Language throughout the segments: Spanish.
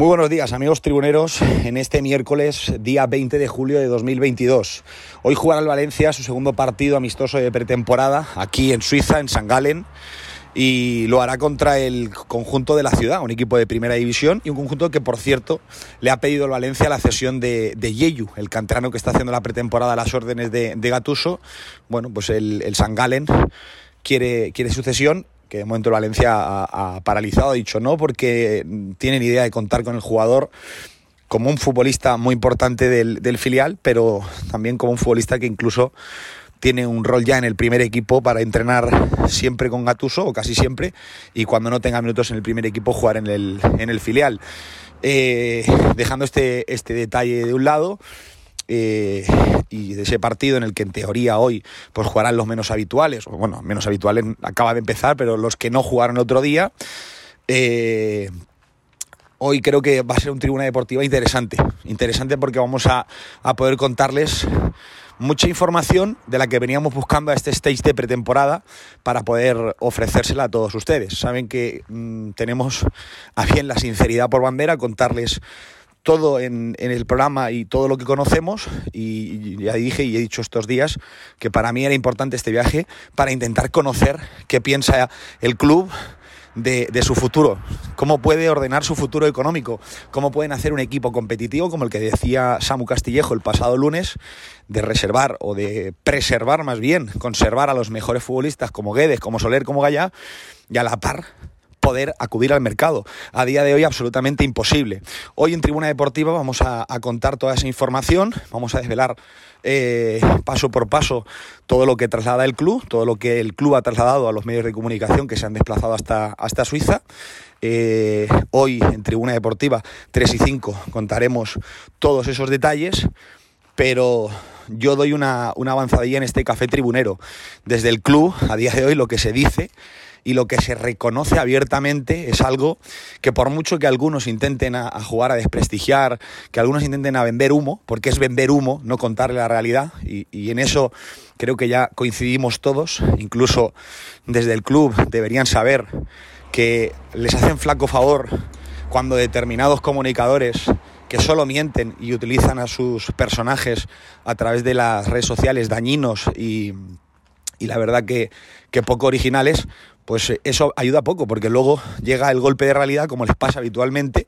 Muy buenos días amigos tribuneros en este miércoles día 20 de julio de 2022. Hoy jugará el Valencia su segundo partido amistoso de pretemporada aquí en Suiza, en San Galen y lo hará contra el conjunto de la ciudad, un equipo de primera división y un conjunto que, por cierto, le ha pedido al Valencia la cesión de, de Yeyu, el canterano que está haciendo la pretemporada a las órdenes de, de Gatuso. Bueno, pues el, San Galen quiere, quiere sucesión que de momento el Valencia ha, paralizado, ha dicho no, porque tienen idea de contar con el jugador como un futbolista muy importante del, del, filial, pero también como un futbolista que incluso tiene un rol ya en el primer equipo para entrenar siempre con Gatuso, o casi siempre, y cuando no tenga minutos en el primer equipo jugar en el, en el filial. Eh, dejando este, este detalle de un lado, eh, y de ese partido en el que en teoría hoy pues jugarán los menos habituales, o bueno, menos habituales acaba de empezar, pero los que no jugaron el otro día, eh, hoy creo que va a ser un tribuna deportiva interesante, interesante porque vamos a, a poder contarles mucha información de la que veníamos buscando a este stage de pretemporada para poder ofrecérsela a todos ustedes. Saben que mmm, tenemos a bien la sinceridad por bandera, contarles todo en, el programa y todo lo que conocemos y ya dije y he dicho estos días que para mí era importante este viaje para intentar conocer qué piensa el club de, de, su futuro, cómo puede ordenar su futuro económico, cómo pueden hacer un equipo competitivo como el que decía Samu Castillejo el pasado lunes, de reservar o de preservar más bien, conservar a los mejores futbolistas como Guedes, como Soler, como Gallá y a la par poder acudir al mercado. A día de hoy absolutamente imposible. Hoy en Tribuna Deportiva vamos a, contar toda esa información, vamos a desvelar eh, paso por paso todo lo que traslada el club, todo lo que el club ha trasladado a los medios de comunicación que se han desplazado hasta, hasta Suiza. Eh, hoy en Tribuna Deportiva 3 y 5 contaremos todos esos detalles, pero yo doy una, una avanzadilla en este café tribunero. Desde el club, a día de hoy, lo que se dice y lo que se reconoce abiertamente es algo que por mucho que algunos intenten a, jugar a desprestigiar, que algunos intenten a vender humo, porque es vender humo, no contarle la realidad, y, y en eso creo que ya coincidimos todos, incluso desde el club deberían saber que les hacen flaco favor cuando determinados comunicadores que solo mienten y utilizan a sus personajes a través de las redes sociales dañinos y, y la verdad que, que poco originales, pues eso ayuda poco, porque luego llega el golpe de realidad, como les pasa habitualmente,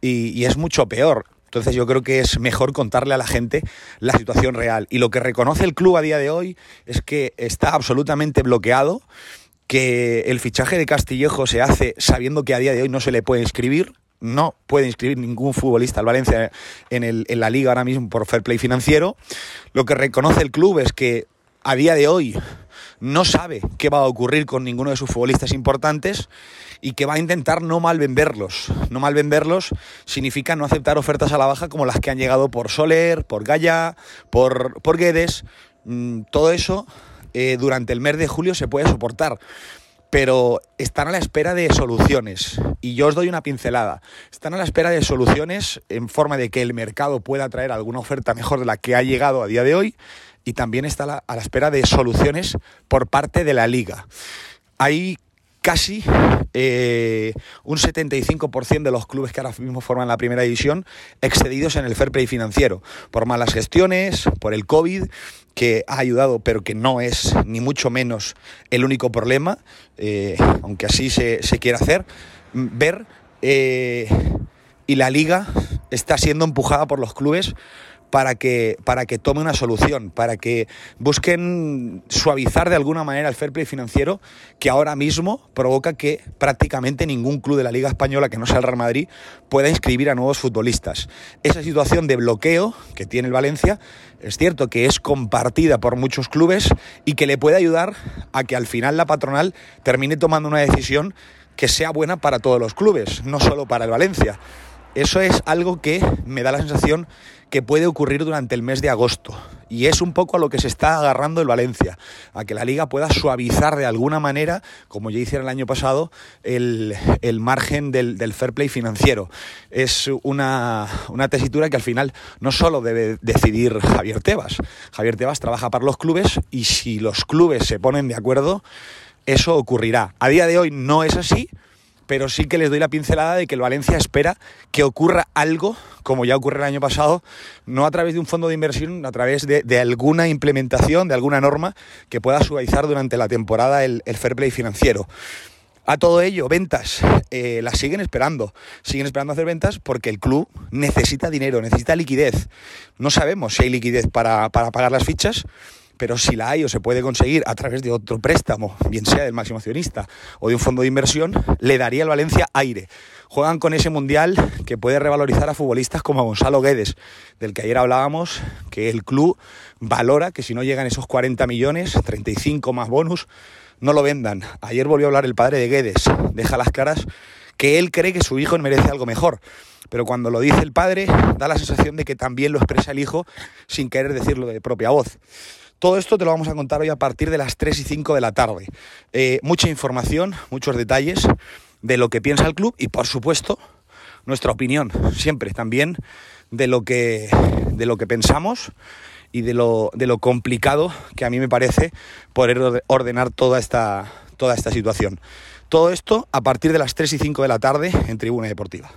y, y, es mucho peor. Entonces yo creo que es mejor contarle a la gente la situación real. Y lo que reconoce el club a día de hoy es que está absolutamente bloqueado, que el fichaje de Castillejo se hace sabiendo que a día de hoy no se le puede inscribir, no puede inscribir ningún futbolista al Valencia en, el, en la liga ahora mismo por fair play financiero. Lo que reconoce el club es que a día de hoy no sabe qué va a ocurrir con ninguno de sus futbolistas importantes y que va a intentar no mal venderlos. No mal venderlos significa no aceptar ofertas a la baja como las que han llegado por Soler, por Gaya, por, por Guedes. Mm, todo eso eh, durante el mes de julio se puede soportar pero están a la espera de soluciones. Y yo os doy una pincelada. Están a la espera de soluciones en forma de que el mercado pueda traer alguna oferta mejor de la que ha llegado a día de hoy y también está a la, espera de soluciones por parte de la liga. Hay casi eh, un 75% de los clubes que ahora mismo forman la primera división excedidos en el fair play financiero por malas gestiones, por el COVID, que ha ayudado, pero que no es ni mucho menos el único problema, eh, aunque así se, se quiera hacer, ver eh, y la liga está siendo empujada por los clubes para que, para que tome una solución, para que busquen suavizar de alguna manera el fair play financiero que ahora mismo provoca que prácticamente ningún club de la Liga Española, que no sea el Real Madrid, pueda inscribir a nuevos futbolistas. Esa situación de bloqueo que tiene el Valencia es cierto que es compartida por muchos clubes y que le puede ayudar a que al final la patronal termine tomando una decisión que sea buena para todos los clubes, no solo para el Valencia. Eso es algo que me da la sensación que puede ocurrir durante el mes de agosto. Y es un poco a lo que se está agarrando el Valencia, a que la liga pueda suavizar de alguna manera, como ya hicieron el año pasado, el, el margen del, del, fair play financiero. Es una, una, tesitura que al final no solo debe decidir Javier Tebas. Javier Tebas trabaja para los clubes y si los clubes se ponen de acuerdo, eso ocurrirá. A día de hoy no es así pero sí que les doy la pincelada de que el Valencia espera que ocurra algo, como ya ocurre el año pasado, no a través de un fondo de inversión, a través de, alguna implementación, de alguna norma que pueda suavizar durante la temporada el, fair play financiero. A todo ello, ventas, eh, las siguen esperando. Siguen esperando hacer ventas porque el club necesita dinero, necesita liquidez. No sabemos si hay liquidez para, para pagar las fichas, pero si la hay o se puede conseguir a través de otro préstamo, bien sea del máximo accionista o de un fondo de inversión, le daría al Valencia aire. Juegan con ese mundial que puede revalorizar a futbolistas como a Gonzalo Guedes, del que ayer hablábamos, que el club valora que si no llegan esos 40 millones, 35 más bonus, no lo vendan. Ayer volvió a hablar el padre de Guedes, deja las caras que él cree que su hijo merece algo mejor. Pero cuando lo dice el padre, da la sensación de que también lo expresa el hijo sin querer decirlo de propia voz. Todo esto te lo vamos a contar hoy a partir de las 3 y 5 de la tarde. Eh, mucha información, muchos detalles de lo que piensa el club y por supuesto nuestra opinión, siempre también de lo que, de lo que pensamos y de lo, de lo complicado que a mí me parece poder ordenar toda esta, toda esta situación. Todo esto a partir de las 3 y 5 de la tarde en Tribuna Deportiva.